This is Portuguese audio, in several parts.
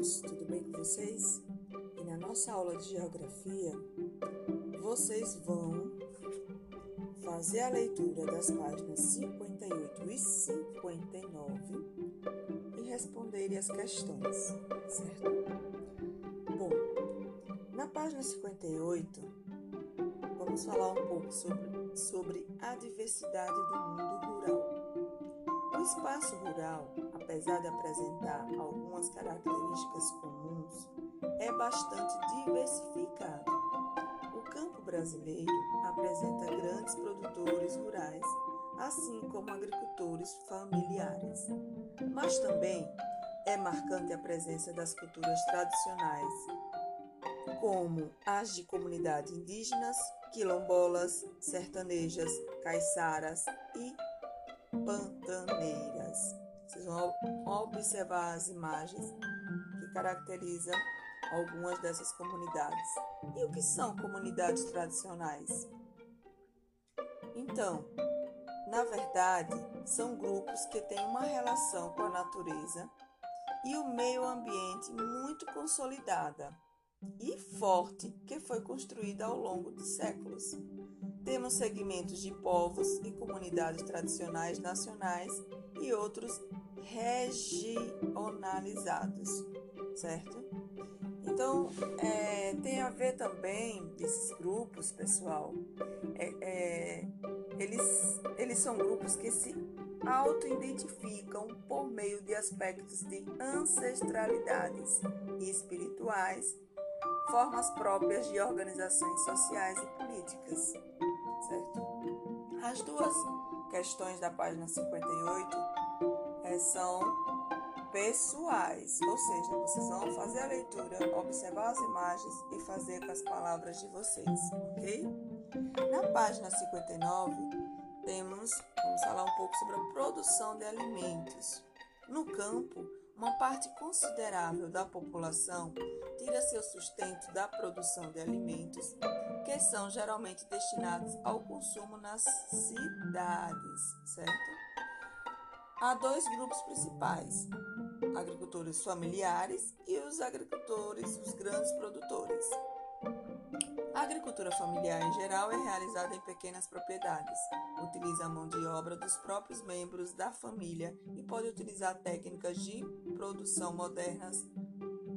alunos, tudo bem com vocês? E na nossa aula de geografia, vocês vão fazer a leitura das páginas 58 e 59 e responderem as questões, certo? Bom, na página 58, vamos falar um pouco sobre, sobre a diversidade do mundo rural. O espaço rural, apesar de apresentar algumas características comuns, é bastante diversificado. O campo brasileiro apresenta grandes produtores rurais, assim como agricultores familiares. Mas também é marcante a presença das culturas tradicionais, como as de comunidades indígenas, quilombolas, sertanejas, caiçaras e pantaneiras. Vocês vão observar as imagens que caracterizam algumas dessas comunidades. E o que são comunidades tradicionais? Então, na verdade, são grupos que têm uma relação com a natureza e o meio ambiente muito consolidada e forte que foi construída ao longo de séculos. Temos segmentos de povos e comunidades tradicionais nacionais e outros regionalizados, certo? Então, é, tem a ver também esses grupos, pessoal. É, é, eles, eles são grupos que se auto-identificam por meio de aspectos de ancestralidades espirituais, formas próprias de organizações sociais e políticas certo? As duas questões da página 58 é, são pessoais, ou seja, vocês vão fazer a leitura, observar as imagens e fazer com as palavras de vocês, ok? Na página 59, temos, vamos falar um pouco sobre a produção de alimentos. No campo, uma parte considerável da população tira seu sustento da produção de alimentos, que são geralmente destinados ao consumo nas cidades, certo? Há dois grupos principais: agricultores familiares e os agricultores, os grandes produtores. A agricultura familiar em geral é realizada em pequenas propriedades, utiliza a mão de obra dos próprios membros da família e pode utilizar técnicas de produção modernas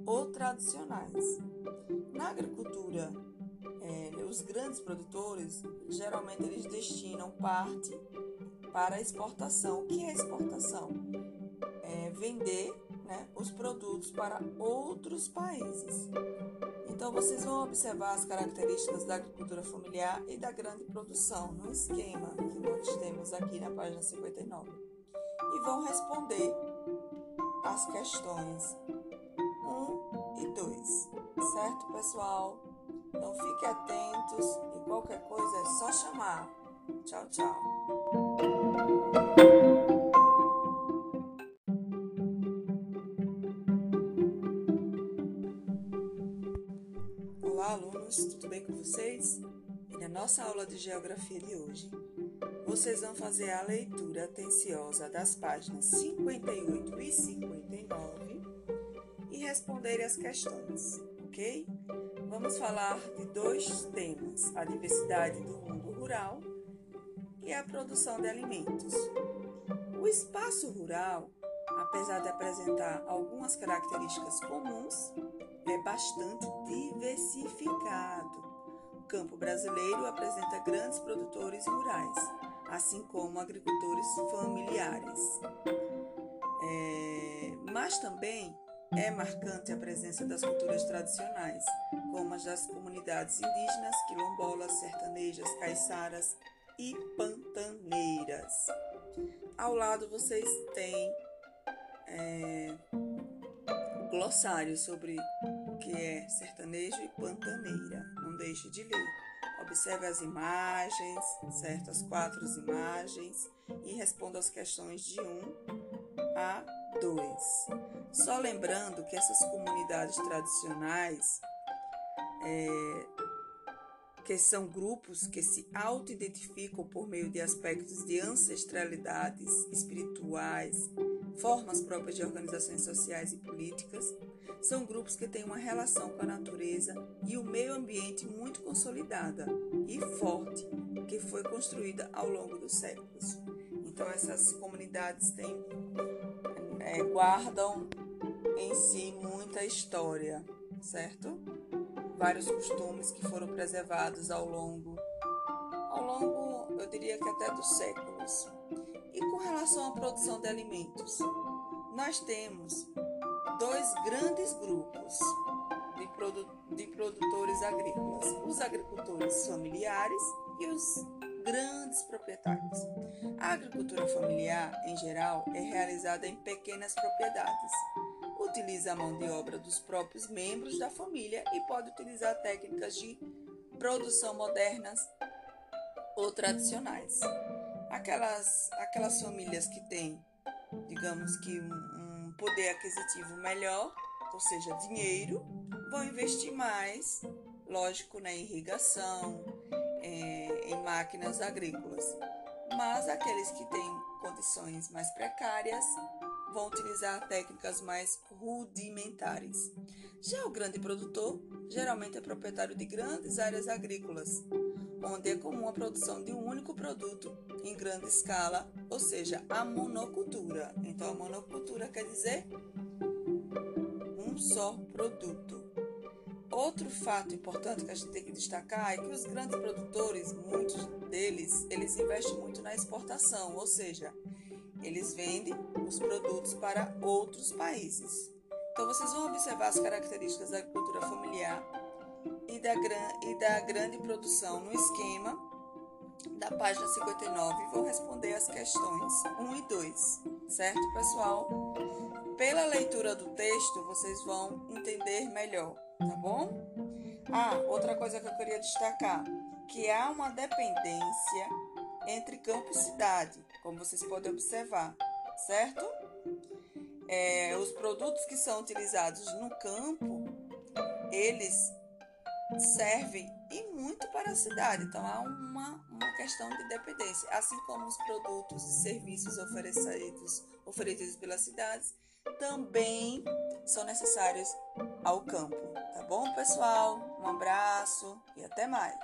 ou tradicionais. Na agricultura, é, os grandes produtores geralmente eles destinam parte para exportação. O que é exportação? É vender né, os produtos para outros países. Então, vocês vão observar as características da agricultura familiar e da grande produção no esquema que nós temos aqui na página 59. E vão responder as questões 1 e 2. Certo, pessoal? Então, fiquem atentos e qualquer coisa é só chamar. Tchau, tchau. Olá, alunos, tudo bem com vocês? E na nossa aula de geografia de hoje, vocês vão fazer a leitura atenciosa das páginas 58 e 59 e responder as questões, ok? Vamos falar de dois temas: a diversidade do mundo rural e a produção de alimentos. O espaço rural, apesar de apresentar algumas características comuns, bastante diversificado. O campo brasileiro apresenta grandes produtores rurais, assim como agricultores familiares. É, mas também é marcante a presença das culturas tradicionais, como as das comunidades indígenas, quilombolas, sertanejas, caiçaras e pantaneiras. Ao lado vocês têm é, glossário sobre que é sertanejo e pantaneira. Não deixe de ler. Observe as imagens, certo? As quatro imagens e responda as questões de 1 a 2. Só lembrando que essas comunidades tradicionais, é, que são grupos que se auto-identificam por meio de aspectos de ancestralidades espirituais, formas próprias de organizações sociais e políticas, São grupos que têm uma relação com a natureza e o meio ambiente muito consolidada e forte, que foi construída ao longo dos séculos. Então, essas comunidades têm, é, guardam em si muita história, certo? Vários costumes que foram preservados ao longo, ao longo, eu diria que até dos séculos. E com relação à produção de alimentos, nós temos dois grandes grupos de, produ de produtores agrícolas: os agricultores familiares e os grandes proprietários. A agricultura familiar, em geral, é realizada em pequenas propriedades. Utiliza a mão de obra dos próprios membros da família e pode utilizar técnicas de produção modernas ou tradicionais. Aquelas, aquelas famílias que têm, digamos que, um, um poder aquisitivo melhor, ou seja, dinheiro, vão investir mais, lógico, na irrigação, é, em máquinas agrícolas. Mas aqueles que têm condições mais precárias vão utilizar técnicas mais rudimentares. Já o grande produtor geralmente é proprietário de grandes áreas agrícolas, onde é comum a produção de um único produto em grande escala, ou seja, a monocultura. Então, a monocultura quer dizer um só produto. Outro fato importante que a gente tem que destacar é que os grandes produtores, muitos deles, eles investem muito na exportação, ou seja, eles vendem os produtos para outros países. Então vocês vão observar as características da agricultura familiar e da, e da grande produção no esquema da página 59 e vou responder as questões 1 e 2, certo, pessoal? Pela leitura do texto, vocês vão entender melhor tá bom? Ah, outra coisa que eu queria destacar, que há uma dependência entre campo e cidade, como vocês podem observar, certo? É, os produtos que são utilizados no campo, eles servem e muito para a cidade. Então há uma, uma questão de dependência, assim como os produtos e serviços oferecidos, oferecidos pelas cidades também são necessários ao campo. Tá bom, pessoal? Um abraço e até mais.